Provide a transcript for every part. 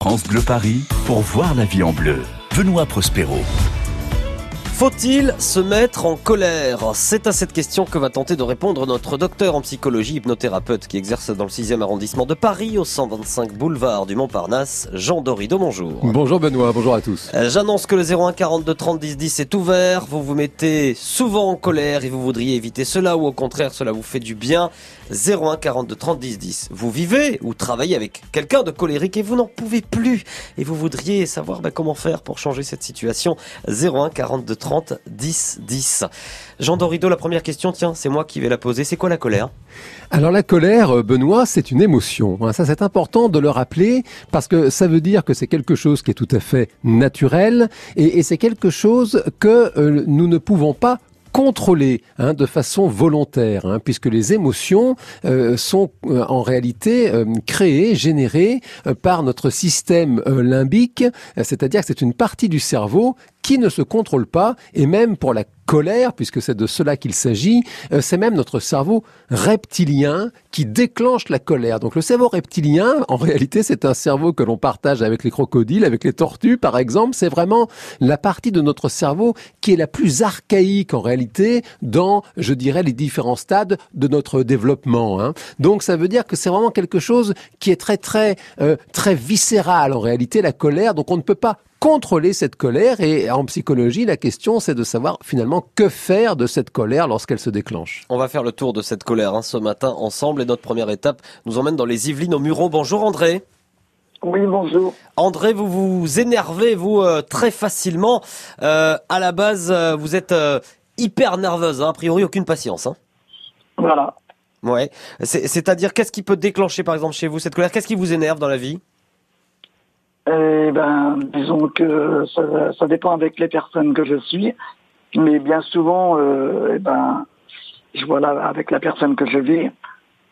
France Bleu Paris pour voir la vie en bleu. Benoît Prospero. Faut-il se mettre en colère C'est à cette question que va tenter de répondre notre docteur en psychologie hypnothérapeute qui exerce dans le 6e arrondissement de Paris au 125 boulevard du Montparnasse, Jean Dorido, bonjour. Bonjour Benoît, bonjour à tous. Euh, J'annonce que le 01 42 30 10 10 est ouvert, vous vous mettez souvent en colère et vous voudriez éviter cela ou au contraire cela vous fait du bien. 01 42 30 10 10. Vous vivez ou travaillez avec quelqu'un de colérique et vous n'en pouvez plus et vous voudriez savoir bah, comment faire pour changer cette situation. 01 42 30 10 10. Jean Dorido, la première question, tiens, c'est moi qui vais la poser. C'est quoi la colère? Alors la colère, euh, Benoît, c'est une émotion. Hein. Ça, c'est important de le rappeler parce que ça veut dire que c'est quelque chose qui est tout à fait naturel et, c'est quelque chose que euh, nous ne pouvons pas contrôler hein, de façon volontaire, hein, puisque les émotions euh, sont en réalité créées, générées par notre système limbique, c'est-à-dire que c'est une partie du cerveau qui ne se contrôle pas, et même pour la colère, puisque c'est de cela qu'il s'agit, euh, c'est même notre cerveau reptilien qui déclenche la colère. Donc le cerveau reptilien, en réalité, c'est un cerveau que l'on partage avec les crocodiles, avec les tortues, par exemple. C'est vraiment la partie de notre cerveau qui est la plus archaïque, en réalité, dans, je dirais, les différents stades de notre développement. hein. Donc ça veut dire que c'est vraiment quelque chose qui est très, très, euh, très viscéral, en réalité, la colère. Donc on ne peut pas contrôler cette colère et en psychologie la question c'est de savoir finalement que faire de cette colère lorsqu'elle se déclenche. On va faire le tour de cette colère hein, ce matin ensemble et notre première étape nous emmène dans les Yvelines au Mureau. Bonjour André. Oui, bonjour. André, vous vous énervez, vous, euh, très facilement. Euh, à la base, euh, vous êtes euh, hyper nerveuse, hein, a priori aucune patience. Hein. Voilà. Ouais. C'est- C'est-à-dire, qu'est-ce qui peut déclencher, par exemple, chez vous cette colère? Qu'est-ce qui vous énerve dans la vie? Eh ben, disons que ça, ça dépend avec les personnes que je suis, mais bien souvent, euh, eh ben, je vois là avec la personne que je vis.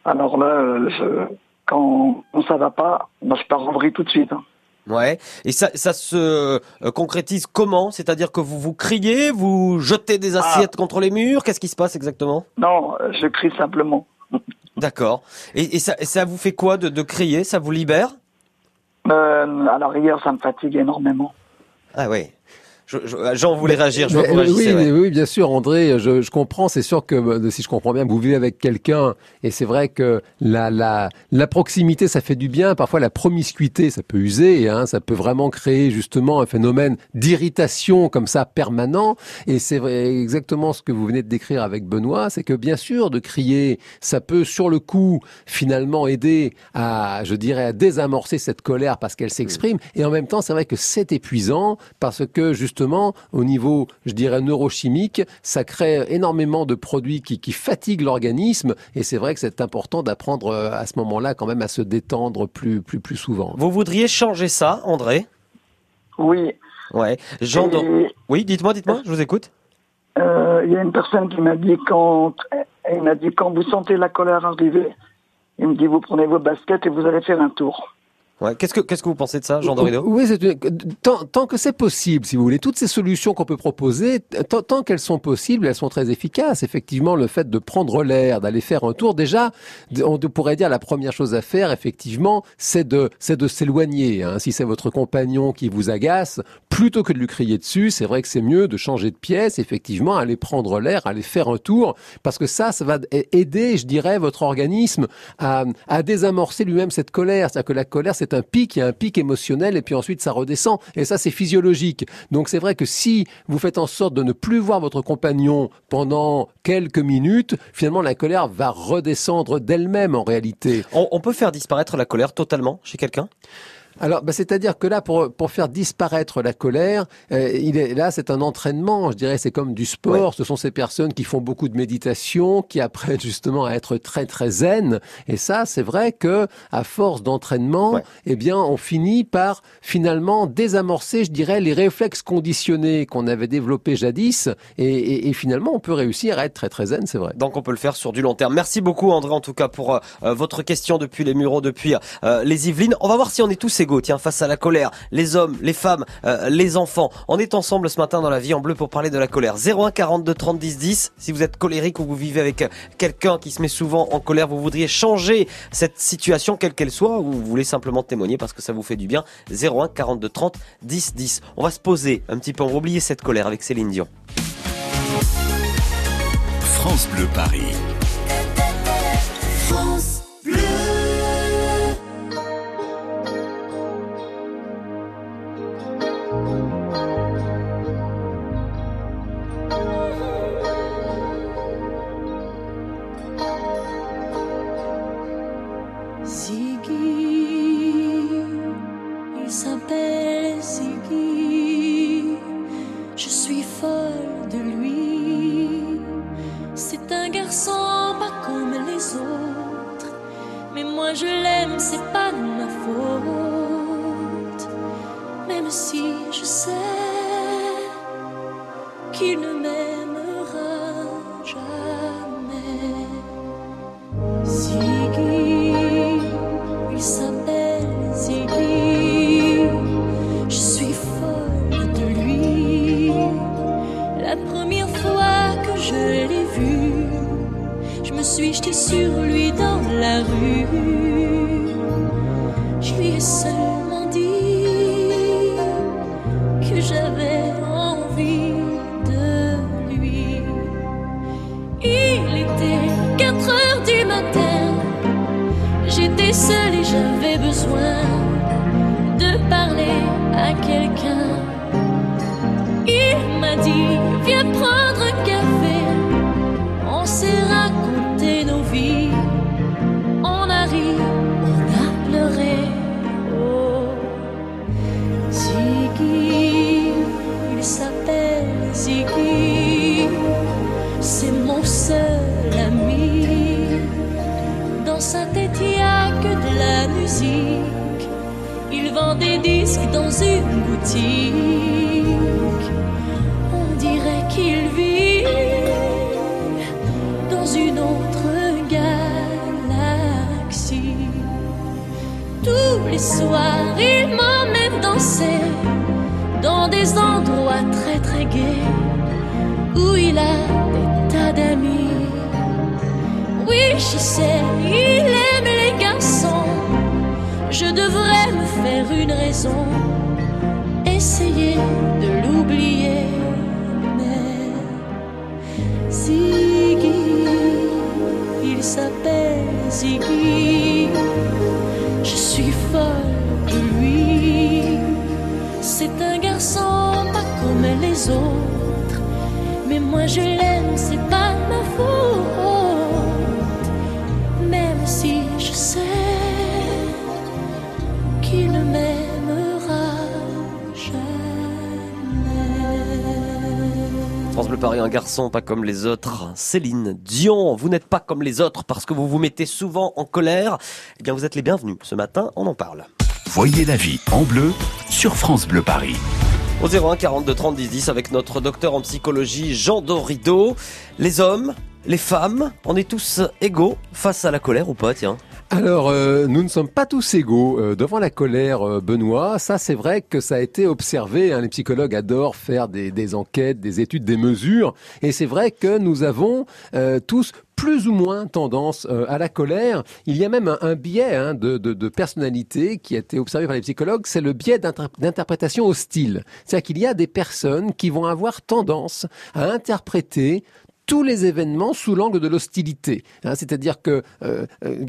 Alors là, je, quand, ça va pas, moi, je pars en vrille tout de suite. hein. Ouais. Et ça, ça se euh, concrétise comment? C'est-à-dire que vous vous criez, vous jetez des assiettes contre les murs? Qu'est-ce qui se passe exactement? Non, je crie simplement. D'accord. Et, et ça, ça vous fait quoi de, de crier? Ça vous libère? Euh, à la rigueur, ça me fatigue énormément. Ah oui. Je, je, Jean voulait réagir. Je Mais, euh, oui, ouais. mais oui, bien sûr, André, je, je comprends. C'est sûr que euh, si je comprends bien, vous vivez avec quelqu'un, et c'est vrai que la, la, la proximité, ça fait du bien. Parfois, la promiscuité, ça peut user. Hein, ça peut vraiment créer justement un phénomène d'irritation comme ça permanent. Et c'est vrai, exactement ce que vous venez de décrire avec Benoît, c'est que bien sûr, de crier, ça peut sur le coup finalement aider à, je dirais, à désamorcer cette colère parce qu'elle s'exprime. Et en même temps, c'est vrai que c'est épuisant parce que justement, au niveau, je dirais, neurochimique, ça crée énormément de produits qui, qui fatiguent l'organisme. Et c'est vrai que c'est important d'apprendre euh, à ce moment-là quand même à se détendre plus, plus, plus souvent. Vous voudriez changer ça, André? Oui. Ouais. Jean. Dor- Et, Oui, dites-moi, dites-moi. Je vous écoute. euh, Il y a une personne qui m'a dit quand, il m'a dit quand vous sentez la colère arriver, il me dit vous prenez vos baskets et vous allez faire un tour. Ouais. Qu'est-ce que qu'est-ce que vous pensez de ça, Jean Dorido? Oui, c'est une- tant, tant que c'est possible, si vous voulez, toutes ces solutions qu'on peut proposer, tant, tant qu'elles sont possibles, elles sont très efficaces. Effectivement, le fait de prendre l'air, d'aller faire un tour, déjà, on pourrait dire la première chose à faire, effectivement, c'est de, c'est de s'éloigner. Hein. Si c'est votre compagnon qui vous agace, plutôt que de lui crier dessus, c'est vrai que c'est mieux de changer de pièce, effectivement, aller prendre l'air, aller faire un tour, parce que ça, ça va aider, je dirais, votre organisme à, à désamorcer lui-même cette colère. C'est-à-dire que la colère, c'est un pic, il y a un pic émotionnel, et puis ensuite ça redescend. Et ça, c'est physiologique. Donc c'est vrai que si vous faites en sorte de ne plus voir votre compagnon pendant quelques minutes, finalement la colère va redescendre d'elle-même en réalité. on, on peut faire disparaître la colère totalement chez quelqu'un? Alors, bah, c'est-à-dire que là, pour, pour faire disparaître la colère, euh, il est, là, c'est un entraînement. Je dirais, c'est comme du sport. Ce sont ces personnes qui font beaucoup de méditation, qui apprennent justement à être très très zen. Et ça, c'est vrai que à force d'entraînement, Ouais. eh bien, on finit par finalement désamorcer, je dirais, les réflexes conditionnés qu'on avait développés jadis. Et, et- et finalement, on peut réussir à être très très zen, c'est vrai. Donc on peut le faire sur du long terme. Merci beaucoup André en tout cas pour euh, votre question depuis les Mureaux, depuis euh, les Yvelines. On va voir si on est tous tiens, face à la colère. Les hommes, les femmes, euh, les enfants. On est ensemble ce matin dans la vie en bleu pour parler de la colère. 01 42 30 10 10. Si vous êtes colérique ou vous vivez avec euh, quelqu'un qui se met souvent en colère, vous voudriez changer cette situation quelle qu'elle soit ou vous voulez simplement témoigner parce que ça vous fait du bien. 01 42 30 10 10. On va se poser un petit peu, on va oublier cette colère avec Céline Dion. France Bleu Paris. Ziggy, Dans sa tête, il n'y a que de la musique. Il vend des disques dans une boutique. On dirait qu'il vit dans une autre galaxie. Tous les soirs, il m'emmène danser dans des endroits très très gais où il a des tas d'amis. Je sais, il aime les garçons. Je devrais me faire une raison, essayer de l'oublier. Mais Ziggy, il s'appelle Ziggy. Je suis folle de lui. C'est un garçon pas comme les autres. Mais moi je l'aime, c'est pas ma faute. Si je sais qu'il ne m'aimera jamais. France Bleu Paris, un garçon pas comme les autres. Céline Dion, vous n'êtes pas comme les autres parce que vous vous mettez souvent en colère. Eh bien, vous êtes les bienvenus. Ce matin, on en parle. Voyez la vie en bleu sur France Bleu Paris. Au 01 42 30 10 10 avec notre docteur en psychologie Jean Dorido. Les hommes, les femmes, on est tous égaux face à la colère ou pas, tiens Alors, euh, nous ne sommes pas tous égaux euh, devant la colère, euh, Benoît. Ça, c'est vrai que ça a été observé. hein. Les psychologues adorent faire des, enquêtes, des études, des mesures. Et c'est vrai que nous avons tous plus ou moins tendance à la colère. Il y a même un, biais hein, de, de, personnalité qui a été observé par les psychologues, c'est le biais d'inter- d'interprétation hostile. C'est-à-dire qu'il y a des personnes qui vont avoir tendance à interpréter tous les événements sous l'angle de l'hostilité. Hein, C'est-à-dire que euh, euh,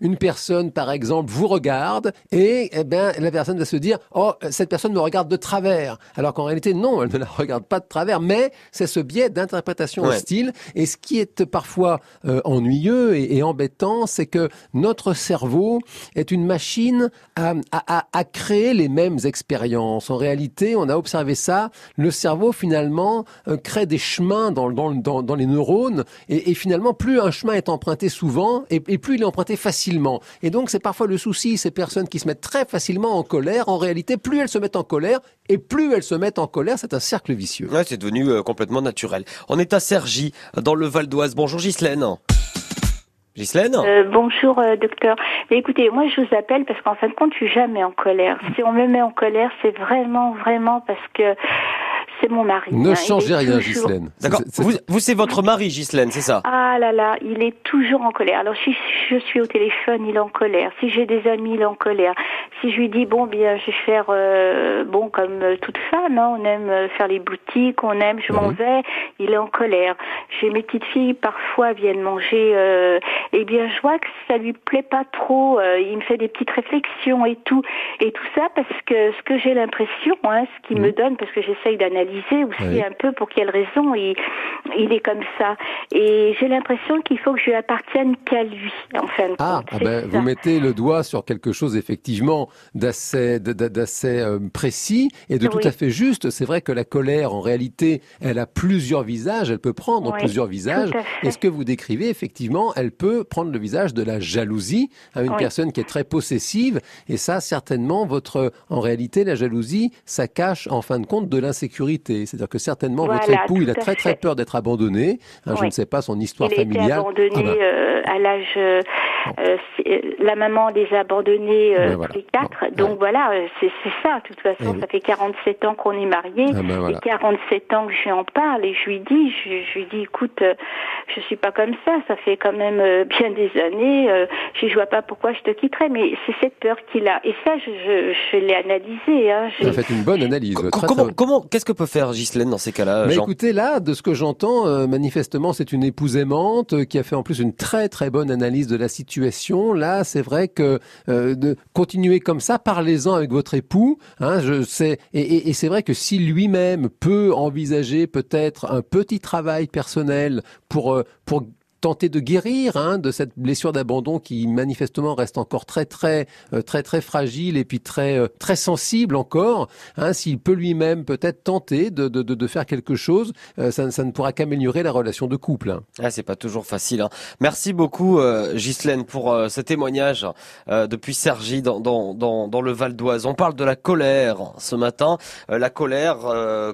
une personne, par exemple, vous regarde et eh ben, la personne va se dire oh cette personne me regarde de travers, alors qu'en réalité non, elle ne la regarde pas de travers, mais c'est ce biais d'interprétation Ouais. hostile. Et ce qui est parfois euh, ennuyeux et, et embêtant, c'est que notre cerveau est une machine à, à, à, à créer les mêmes expériences. En réalité, on a observé ça. Le cerveau finalement euh, crée des chemins dans, dans, dans, dans les neurones et, et finalement plus un chemin est emprunté souvent et, et plus il est emprunté facilement. Et donc c'est parfois le souci, ces personnes qui se mettent très facilement en colère, en réalité plus elles se mettent en colère et plus elles se mettent en colère, c'est un cercle vicieux. Ouais, c'est devenu euh, complètement naturel. On est à Cergy, dans le Val d'Oise. Bonjour Ghislaine. Ghislaine Euh, bonjour euh, docteur. Mais écoutez, moi je vous appelle parce qu'en fin de compte, je suis jamais en colère. Si on me met en colère, c'est vraiment, vraiment parce que c'est mon mari. Ne hein. Changez rien, toujours- Ghislaine. D'accord. Vous, vous, c'est votre mari, Ghislaine, c'est ça? Ah là là, il est toujours en colère. Alors si je suis au téléphone, il est en colère. Si j'ai des amis, il est en colère. Si je lui dis bon bien, je vais faire euh, bon comme toute femme, hein, on aime faire les boutiques, on aime, je m'en vais, il est en colère. J'ai mes petites filles parfois viennent manger, euh, eh bien je vois que ça lui plaît pas trop. euh, il me fait des petites réflexions et tout, et tout ça parce que ce que j'ai l'impression, hein, ce qu'il me donne, parce que j'essaye d'analyser aussi. Oui. un peu pour quelle raison il, il est comme ça. Et j'ai l'impression qu'il faut que je lui appartienne qu'à lui, en fin de Ah, compte. ah ben, vous mettez le doigt sur quelque chose effectivement d'assez euh, précis et de tout à fait juste. C'est vrai que la colère, en réalité, elle a plusieurs visages, elle peut prendre Oui, plusieurs visages. à. Et ce que vous décrivez, effectivement, elle peut prendre le visage de la jalousie, hein, une Oui. personne qui est très possessive. Et ça, certainement, votre, en réalité, la jalousie, ça cache en fin de compte de l'insécurité. C'est-à-dire que certainement, votre époux, il a à très très peur d'être abandonné. Hein, Je ne sais pas son histoire Il a été familiale. abandonné Ah ben, euh, à l'âge. Euh, euh, c'est- euh, la maman les a abandonnés euh, Ben voilà. tous les quatre. Bon, Donc ouais. voilà, euh, c'est c'est ça. De toute façon, ça fait 47 ans qu'on est mariés. Ah ben voilà. Et 47 ans que je lui en parle et je lui dis, je, je lui dis, écoute, euh, je suis pas comme ça. Ça fait quand même euh, bien des années. euh, je je vois pas pourquoi je te quitterais. Mais c'est cette peur qu'il a. Et ça, je, je, je l'ai analysé. Hein. Vous J'ai- avez fait une bonne analyse. Très, Comment, très- comment, qu'est-ce que peut faire Ghislaine dans ces cas-là, Mais Jean? écoutez, là, de ce que j'entends, euh, manifestement, c'est une épouse aimante qui a fait en plus une très très bonne analyse de la situation. Là, c'est vrai que euh, de continuer comme ça, parlez-en avec votre époux. Hein, je sais, et, et- c'est vrai que si lui-même peut envisager peut-être un petit travail personnel pour euh, pour tenter de guérir hein, de cette blessure d'abandon qui manifestement reste encore très très euh, très très fragile et puis très euh, très sensible encore. Hein, S'il peut lui-même peut-être tenter de, de, de, faire quelque chose, euh, ça, ça ne pourra qu'améliorer la relation de couple. hein. Ah, c'est pas toujours facile. Hein. Merci beaucoup, euh, Ghislaine, pour euh, ce témoignage euh, depuis Sergi dans, dans, dans, dans le Val d'Oise. On parle de la colère ce matin. La colère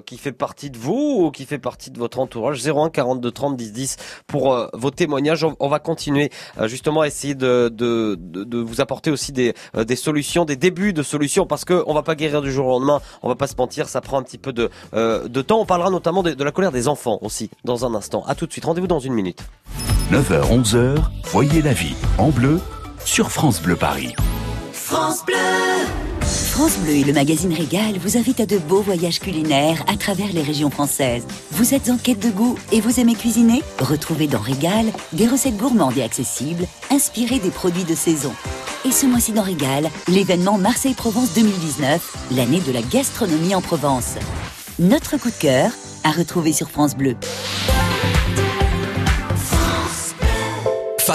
qui fait partie de vous ou qui fait partie de votre entourage. 01 42 30 10 10 pour vos témoignages. On, on va continuer euh, justement à essayer de, de, de, de vous apporter aussi des, euh, des solutions, des débuts de solutions, parce que on va pas guérir du jour au lendemain. On va pas se mentir, ça prend un petit peu de, euh, de temps. On parlera notamment de, de la colère des enfants aussi dans un instant. À tout de suite. Rendez-vous dans une minute. 9h, 11h, voyez la vie en bleu sur France Bleu Paris. France Bleu et le magazine Régal vous invitent à de beaux voyages culinaires à travers les régions françaises. Vous êtes en quête de goût et vous aimez cuisiner? Retrouvez dans Régal des recettes gourmandes et accessibles, inspirées des produits de saison. Et ce mois-ci dans Régal, l'événement Marseille-Provence 2019, l'année de la gastronomie en Provence. Notre coup de cœur à retrouver sur France Bleu.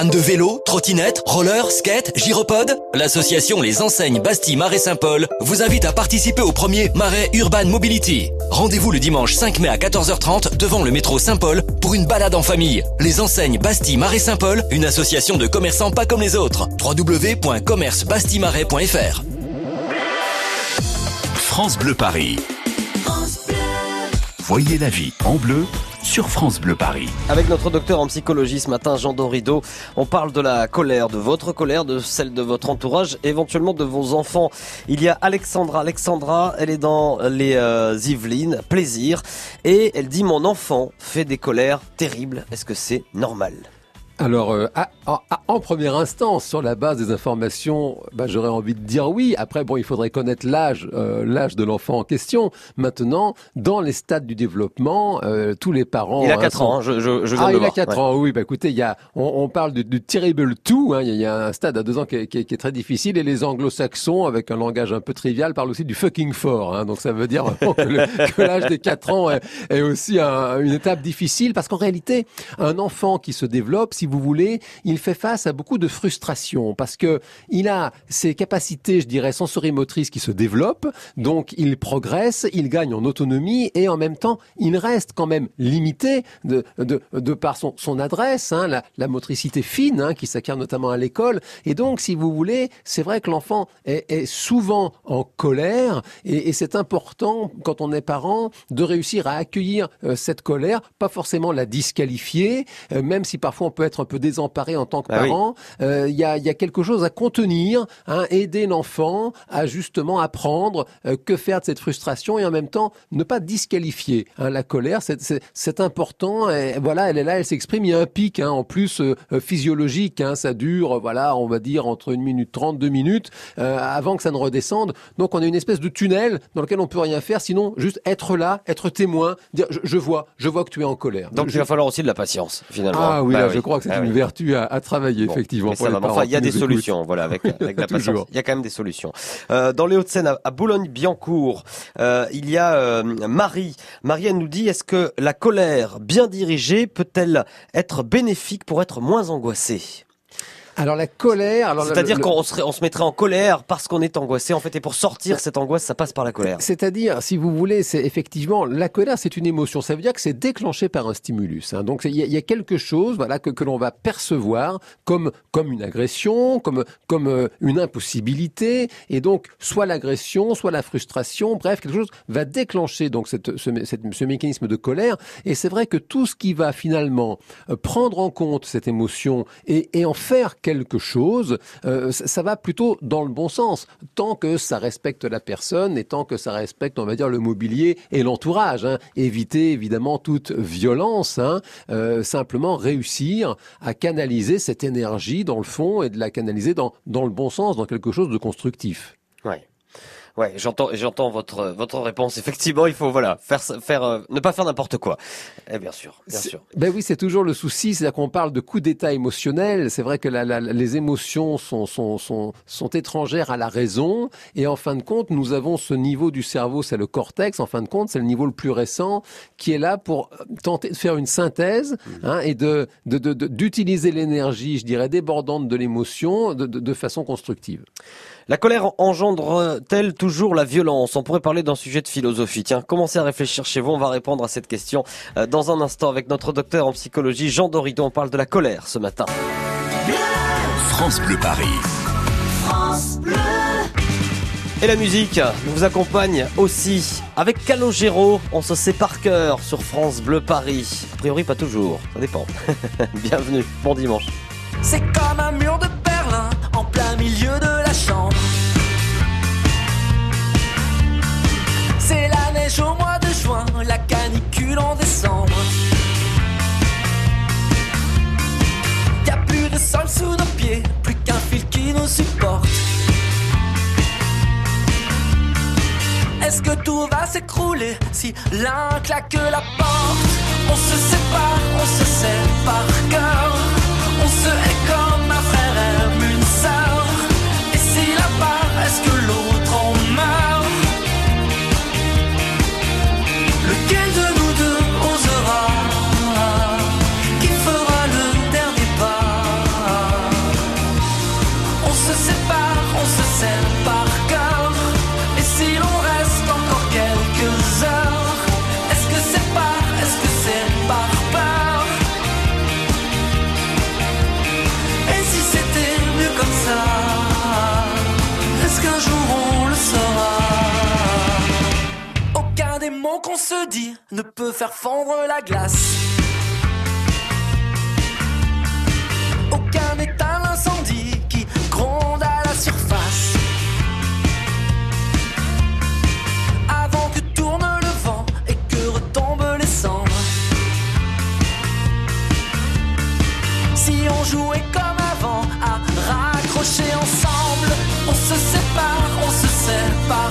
De vélo, trottinette, roller, skate, gyropode L'association Les Enseignes Bastille Marais Saint-Paul vous invite à participer au premier Marais Urban Mobility. Rendez-vous le dimanche 5 mai à 14h30 devant le métro Saint-Paul pour une balade en famille. Les Enseignes Bastille Marais Saint-Paul, une association de commerçants pas comme les autres. www.commercebastillemarais.fr France Bleu Paris. Voyez la vie en bleu sur France Bleu Paris. Avec notre docteur en psychologie ce matin, Jean Dorido, on parle de la colère, de votre colère, de celle de votre entourage, éventuellement de vos enfants. Il y a Alexandra. Alexandra, elle est dans les euh, Yvelines, plaisir, et elle dit mon enfant fait des colères terribles. Est-ce que c'est normal? Alors, euh, à- en première instance, sur la base des informations, bah, j'aurais envie de dire oui. Après, bon, il faudrait connaître l'âge, euh, l'âge de l'enfant en question. Maintenant, dans les stades du développement, euh, tous les parents. Il a hein, 4 sont- ans, hein, je, je, je viens Ah, de il le a voir. 4 Ouais. ans, oui. Bah, écoutez, il y a, on, on parle du, du terrible tout. Hein. Il, y a, il y a un stade à 2 ans qui est, qui est- qui est très difficile et les anglo-saxons, avec un langage un peu trivial, parlent aussi du fucking fort. Hein. Donc ça veut dire vraiment que, l'âge des 4 ans est, est aussi un- une étape difficile parce qu'en réalité, un enfant qui se développe, si vous voulez, il fait face à beaucoup de frustration parce que il a ses capacités, je dirais, sensorimotrices qui se développent. Donc il progresse, il gagne en autonomie et en même temps, il reste quand même limité de, de, par son, son adresse, hein, la, motricité fine hein, qui s'acquiert notamment à l'école. Et donc, si vous voulez, c'est vrai que l'enfant est, souvent en colère et, et c'est important quand on est parent de réussir à accueillir euh, cette colère, pas forcément la disqualifier, euh, même si parfois on peut être un peu désemparé en tant que Ah oui. parent, euh, il y, a, il y a quelque chose à contenir, hein, aider l'enfant à justement apprendre euh, que faire de cette frustration et en même temps ne pas disqualifier hein, la colère. C'est- important. Et voilà, elle est là, elle s'exprime. Il y a un pic hein, en plus euh, physiologique. Hein, ça dure, voilà, on va dire entre une minute trente, deux minutes avant que ça ne redescende. Donc on a une espèce de tunnel dans lequel on peut rien faire, sinon juste être là, être témoin, dire je, je vois, je vois que tu es en colère. Donc il va falloir aussi de la patience, finalement. ah oui, Bah là, je crois que c'est Ah une oui. vertu à, à travailler, Bon, effectivement. parents enfin, il y a des solutions, voilà, avec, avec la patience. Il y a quand même des solutions. Euh, dans les Hauts-de-Seine, à, à Boulogne-Billancourt, euh, il y a euh, Marie. Marie, elle nous dit, est-ce que la colère bien dirigée peut-elle être bénéfique pour être moins angoissée? Alors la colère, C'est-à-dire le- qu'on serait, on se mettrait en colère parce qu'on est angoissé, en fait, et pour sortir cette angoisse, ça passe par la colère. C'est-à-dire, si vous voulez, c'est effectivement la colère, c'est une émotion. Ça veut dire que c'est déclenché par un stimulus. hein. Donc il y, a- il y a quelque chose, voilà, que, que l'on va percevoir comme comme une agression, comme comme euh, une impossibilité, et donc soit l'agression, soit la frustration, bref, quelque chose va déclencher donc cette, ce, mé- cette- ce mécanisme de colère. Et c'est vrai que tout ce qui va finalement euh, prendre en compte cette émotion et, et en faire quelque chose, euh, ça va plutôt dans le bon sens, tant que ça respecte la personne et tant que ça respecte, on va dire, le mobilier et l'entourage. hein. Éviter évidemment toute violence, hein, euh, simplement réussir à canaliser cette énergie dans le fond et de la canaliser dans, dans le bon sens, dans quelque chose de constructif. Ouais. Ouais, j'entends, j'entends votre votre réponse. Effectivement, il faut voilà faire faire euh, ne pas faire n'importe quoi. Et bien sûr, bien sûr. Ben oui, c'est toujours le souci, c'est-à-dire qu'on parle de coup d'état émotionnel. C'est vrai que la- la- les émotions sont, sont, sont, sont étrangères à la raison, et en fin de compte, nous avons ce niveau du cerveau, c'est le cortex. En fin de compte, c'est le niveau le plus récent qui est là pour euh, tenter de faire une synthèse hein, et de de- de- de- d'utiliser l'énergie, je dirais, débordante de l'émotion de, de, de façon constructive. La colère engendre-t-elle toujours la violence? On pourrait parler d'un sujet de philosophie. Tiens, commencez à réfléchir chez vous. On va répondre à cette question euh, dans un instant avec notre docteur en psychologie, Jean Dorido. On parle de la colère ce matin. France Bleu Paris. Et la musique nous accompagne aussi avec Calogero. On se sait par cœur sur France Bleu Paris. A priori, pas toujours. Ça dépend. Bienvenue. Bon dimanche. C'est comme un mur de Berlin en plein milieu de C'est la neige au mois de juin, la canicule en décembre. Y a plus de sol sous nos pieds, plus qu'un fil qui nous supporte. Est-ce que tout va s'écrouler si l'un claque la porte? On se sépare, on se par cœur. On se hait ne peut faire fondre la glace. Aucun n'éteint l'incendie qui gronde à la surface. Avant que tourne le vent et que retombent les cendres. Si on jouait comme avant à raccrocher ensemble, on se sépare, on se sert par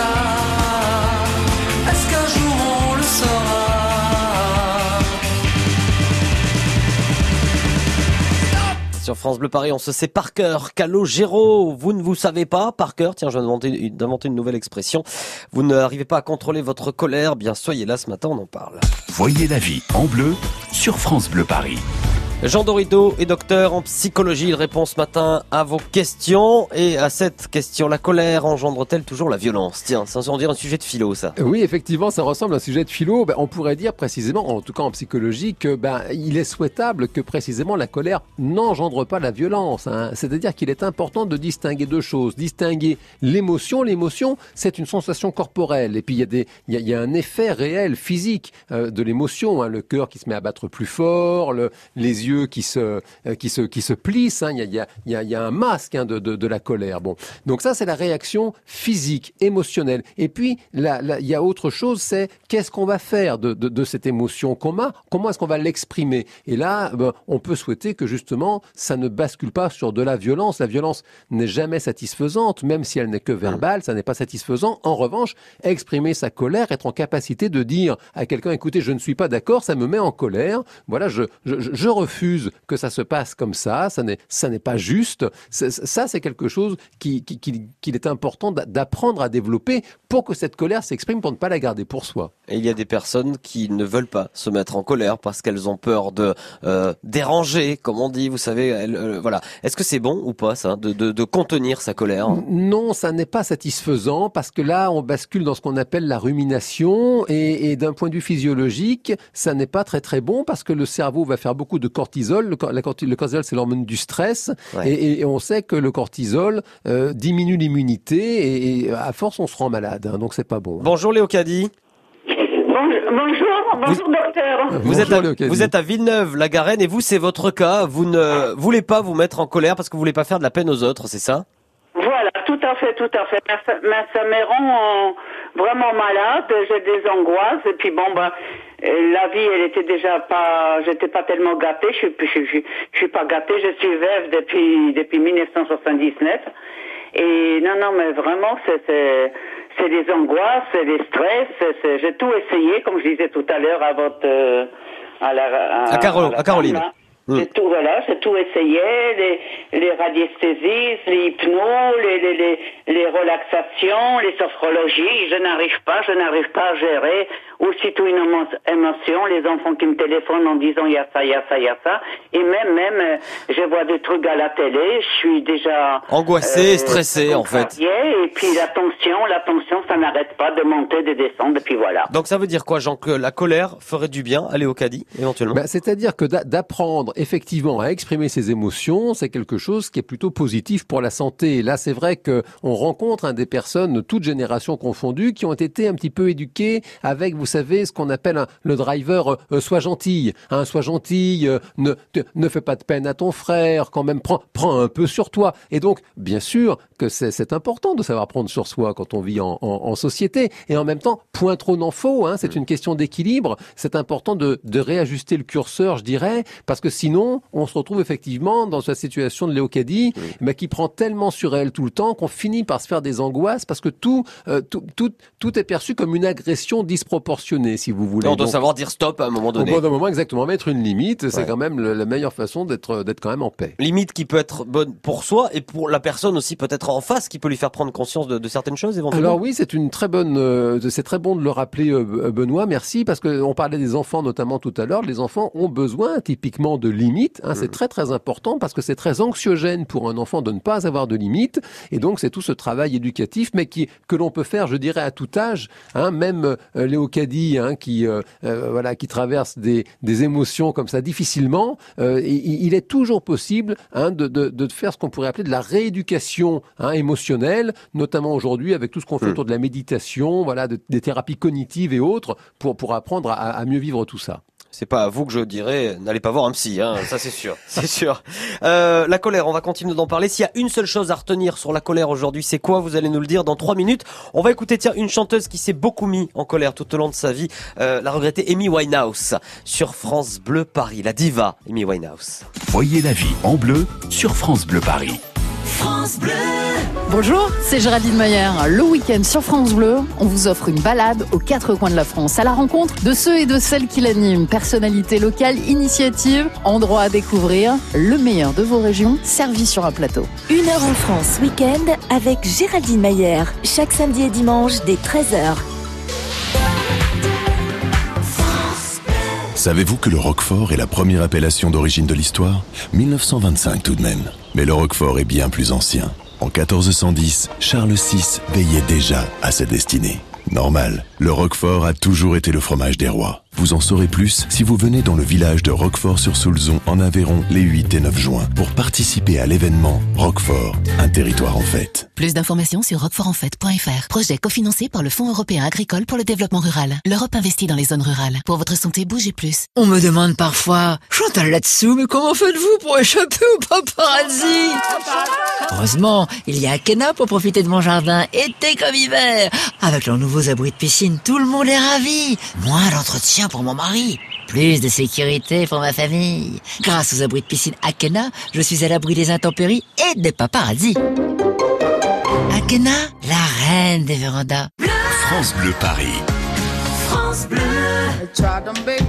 ça Est-ce qu'un jour on le saura? Sur France Bleu Paris, on se sait par cœur. Calogero, vous ne vous savez pas par cœur? Tiens, je viens d'inventer- d'inventer une nouvelle expression. Vous n'arrivez pas à contrôler votre colère. Bien, soyez là ce matin, on en parle. Voyez la vie en bleu sur France Bleu Paris. Jean Dorito est docteur en psychologie. Il répond ce matin à vos questions. Et à cette question, la colère engendre-t-elle toujours la violence? Tiens, ça on dirait un sujet de philo, ça. Oui, effectivement, ça ressemble à un sujet de philo. Ben, on pourrait dire précisément, en tout cas en psychologie, que ben, il est souhaitable que précisément la colère n'engendre pas la violence. hein. C'est-à-dire qu'il est important de distinguer deux choses. Distinguer l'émotion. L'émotion, c'est une sensation corporelle. Et puis il y a des, y a, y a un effet réel, physique euh, de l'émotion. hein. Le cœur qui se met à battre plus fort, le, les yeux qui se, euh, qui se, qui se plissent. hein. Il y, a, il y, a, il y, a, un masque hein, de, de, la colère. Bon, donc ça c'est la réaction physique, émotionnelle. Et puis là, il y a autre chose, c'est qu'est-ce qu'on va faire de, de, cette émotion a? Comment est-ce qu'on va l'exprimer? Et là, ben, on peut souhaiter que justement ça ne bascule pas sur de la violence. La violence n'est jamais satisfaisante, même si elle n'est que verbale, ça n'est pas satisfaisant. En revanche, exprimer sa colère, être en capacité de dire à quelqu'un, écoutez, je ne suis pas d'accord, ça me met en colère. Voilà, je, je refuse que ça se passe comme ça. Ça n'est, ça n'est pas juste. Ça, c'est quelque chose qui, qui, qui- qu'il est important d'a- d'apprendre à développer pour que cette colère s'exprime, pour ne pas la garder pour soi. Et il y a des personnes qui ne veulent pas se mettre en colère parce qu'elles ont peur de euh, déranger, comme on dit, vous savez. elles, euh, voilà. Est-ce que c'est bon ou pas ça, de, de, de contenir sa colère? Non, ça n'est pas satisfaisant parce que là, on bascule dans ce qu'on appelle la rumination et, et d'un point de vue physiologique, ça n'est pas très très bon parce que le cerveau va faire beaucoup de cortisol. Le, cor- la corti- le cortisol, c'est l'hormone du stress Ouais. et, et on sait que le cortisol euh, diminue l'immunité et, et à force, on se rend malade. hein, donc c'est pas bon. Bonjour Léo Caddy. Bonjour, bonjour, bonjour docteur. Vous êtes, à, vous êtes à Villeneuve-la-Garenne et vous, c'est votre cas. Vous ne voulez pas vous mettre en colère parce que vous voulez pas faire de la peine aux autres, c'est ça? Tout à fait, tout à fait. Mais ça, mais ça me rend euh, vraiment malade. J'ai des angoisses et puis bon bah euh, la vie, elle était déjà pas, j'étais pas tellement gâtée. Je suis, je, suis- je, suis- je suis pas gâtée. Je suis veuve depuis depuis 1979. Et non, non, mais vraiment, c'est c'est des angoisses, c'est des stress. J'ai tout essayé, comme je disais tout à l'heure à votre euh, à la À Caro- la à Caroline. là. Mm. J'ai tout, voilà, j'ai tout essayé, les, les radiesthésies, les hypnos, les, les, les, les relaxations, les sophrologies. Je n'arrive pas, je n'arrive pas à gérer. Aussitôt une émo- émotion, les enfants qui me téléphonent en disant il y a ça, il y a ça, il y a ça. Et même, même, euh, je vois des trucs à la télé, je suis déjà... Angoissé, stressé, en fait. Et puis la tension, la tension, ça n'arrête pas de monter, de descendre, et puis voilà. Donc ça veut dire quoi, Jean, que la colère ferait du bien à Léo Caddy, éventuellement? Ben, C'est-à-dire que d'a- d'apprendre effectivement à exprimer ses émotions, c'est quelque chose qui est plutôt positif pour la santé. Et là, c'est vrai que on rencontre hein, des personnes de toutes générations confondues qui ont été un petit peu éduquées avec, vous savez, ce qu'on appelle le driver euh, sois gentil, hein, sois gentil, euh, ne te- ne fais pas de peine à ton frère, quand même prends prends un peu sur toi. Et donc, bien sûr que c'est important de savoir prendre sur soi quand on vit en, en- en société. Et en même temps, point trop n'en faut. Hein, c'est une question d'équilibre. C'est important de, de réajuster le curseur, je dirais, parce que sinon sinon, on se retrouve effectivement dans cette situation de Léocadie, mais qui prend tellement sur elle tout le temps qu'on finit par se faire des angoisses parce que tout, euh, tout, tout, tout est perçu comme une agression disproportionnée, si vous voulez. on doit Donc, savoir dire stop à un moment au donné. bout d'un moment, exactement, mettre une limite, c'est quand même la meilleure façon d'être, d'être quand même en paix. Limite qui peut être bonne pour soi et pour la personne aussi peut-être en face qui peut lui faire prendre conscience de, de certaines choses éventuellement. Alors oui, c'est une très bonne, euh, c'est très bon de le rappeler, euh, Benoît. Merci parce que on parlait des enfants notamment tout à l'heure. Les enfants ont besoin typiquement de limites. hein. C'est très très important parce que c'est très anxiogène pour un enfant de ne pas avoir de limites. Et donc c'est tout ce travail éducatif, mais qui que l'on peut faire, je dirais, à tout âge. Hein, même euh, Léo Caddy, hein, qui euh, euh, voilà, qui traverse des, des émotions comme ça difficilement, il, il est toujours possible hein, de, de, de faire ce qu'on pourrait appeler de la rééducation émotionnelle, notamment aujourd'hui avec tout ce qu'on fait autour de la méditation, voilà, de- des thérapies cognitives et autres, pour pour apprendre à, à mieux vivre tout ça. C'est pas à vous que je dirais, n'allez pas voir un psy, hein, ça c'est sûr, c'est sûr. Euh, la colère, on va continuer d'en parler. S'il y a une seule chose à retenir sur la colère aujourd'hui, c'est quoi? Vous allez nous le dire dans trois minutes. On va écouter tiens une chanteuse qui s'est beaucoup mis en colère tout au long de sa vie, euh, la regrettée Amy Winehouse sur France Bleu Paris, la diva Amy Winehouse. Voyez la vie en bleu sur France Bleu Paris. Bonjour, c'est Géraldine Mayer. Le week-end sur France Bleu, on vous offre une balade aux quatre coins de la France à la rencontre de ceux et de celles qui l'animent. Personnalités locales, initiatives, endroits à découvrir, le meilleur de vos régions servi sur un plateau. Une heure en France, week-end, avec Géraldine Mayer. Chaque samedi et dimanche, dès 13h. Savez-vous que le Roquefort est la première appellation d'origine de l'histoire? 1925 tout de même. Mais le Roquefort est bien plus ancien. En 1410, Charles VI veillait déjà à sa destinée. Normal, le Roquefort a toujours été le fromage des rois. Vous en saurez plus si vous venez dans le village de Roquefort-sur-Soulzon en Aveyron les 8 et 9 juin pour participer à l'événement Roquefort, un territoire en fête. Plus d'informations sur roquefortenfait.fr. Projet cofinancé par le Fonds européen agricole pour le développement rural. L'Europe investit dans les zones rurales. Pour votre santé, bougez plus. On me demande parfois, Chantal là-dessous, mais comment faites-vous pour échapper au paparazzi? Heureusement, il y a Akena pour profiter de mon jardin, été comme hiver. Avec leurs nouveaux abris de piscine, tout le monde est ravi. Moins d'entretien pour mon mari. Plus de sécurité pour ma famille. Grâce aux abris de piscine Akena, je suis à l'abri des intempéries et des paparazzi. Akena, la reine des vérandas. France Bleu Paris. France Bleu. Tried to make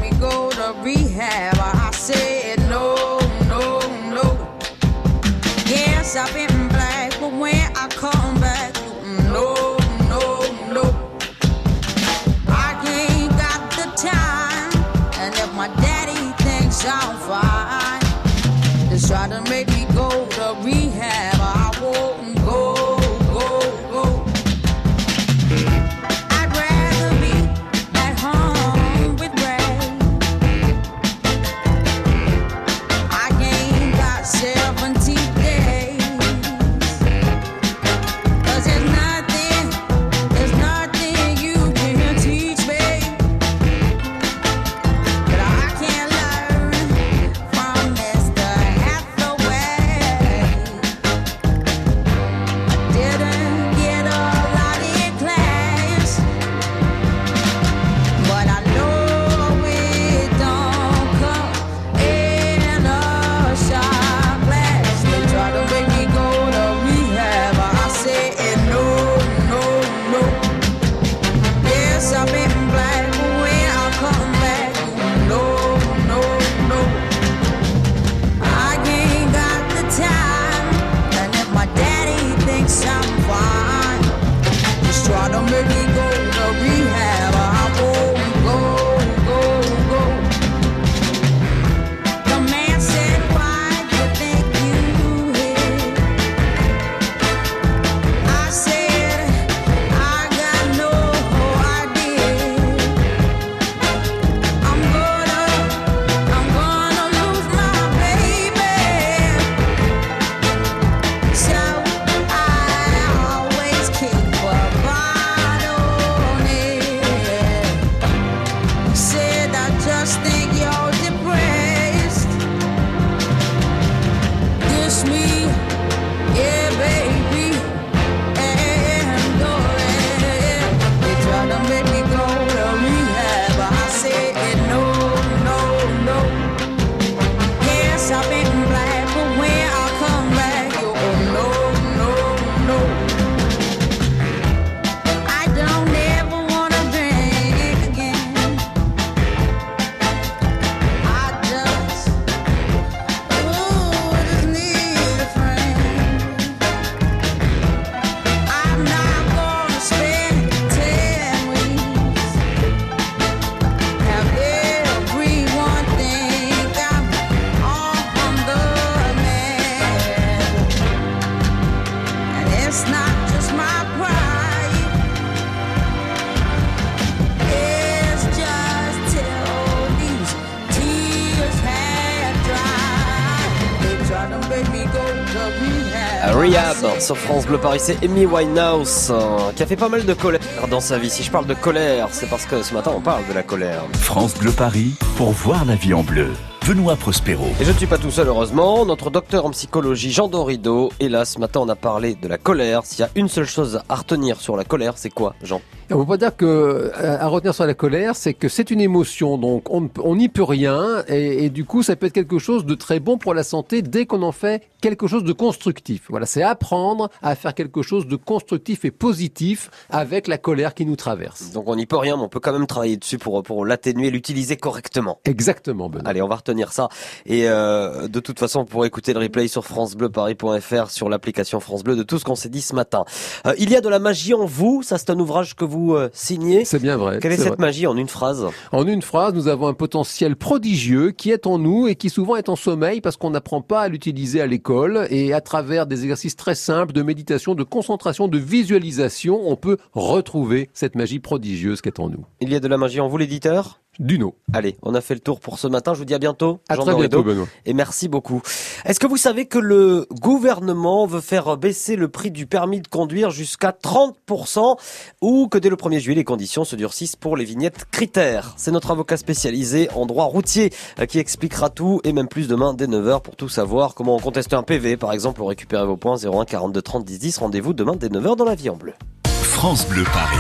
France Bleu Paris, c'est Amy Winehouse qui a fait pas mal de colère dans sa vie. Si je parle de colère, c'est parce que ce matin on parle de la colère. France Bleu Paris pour voir la vie en bleu. Benoît Prospero. Et je ne suis pas tout seul heureusement, notre docteur en psychologie Jean Dorido est là. Ce matin on a parlé de la colère. S'il y a une seule chose à retenir sur la colère, c'est quoi Jean? On peut pas dire que euh, à retenir sur la colère, c'est que c'est une émotion, donc ne on n'y peut rien, et, et du coup ça peut être quelque chose de très bon pour la santé dès qu'on en fait quelque chose de constructif. Voilà, c'est apprendre à faire quelque chose de constructif et positif avec la colère qui nous traverse. Donc on n'y peut rien, mais on peut quand même travailler dessus pour, pour l'atténuer, l'utiliser correctement. Exactement, Benoît. Allez, on va retenir ça. Et euh, de toute façon, pour écouter le replay sur francebleuparis.fr, sur l'application France Bleu, de tout ce qu'on s'est dit ce matin. Euh, il y a de la magie en vous, ça c'est un ouvrage que vous euh, signez. C'est bien vrai. Quelle est, cette vrai. magie en une phrase? En une phrase, nous avons un potentiel prodigieux qui est en nous et qui souvent est en sommeil parce qu'on n'apprend pas à l'utiliser à l'école et à travers des exercices très simples de méditation, de concentration, de visualisation, on peut retrouver cette magie prodigieuse qui est en nous. Il y a de la magie en vous, l'éditeur? Duno. Allez, on a fait le tour pour ce matin. Je vous dis à bientôt. À Jean très Dorido. bientôt, Benoît. Et merci beaucoup. Est-ce que vous savez que le gouvernement veut faire baisser le prix du permis de conduire jusqu'à 30% ou que dès le 1er juillet, les conditions se durcissent pour les vignettes critères? C'est notre avocat spécialisé en droit routier euh, qui expliquera tout et même plus demain dès 9h pour tout savoir. Comment contester un PV, par exemple, ou récupérer vos points? 01 42 30 10 10. Rendez-vous demain dès 9h dans la vie en bleu. France Bleu Paris.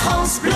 France Bleu.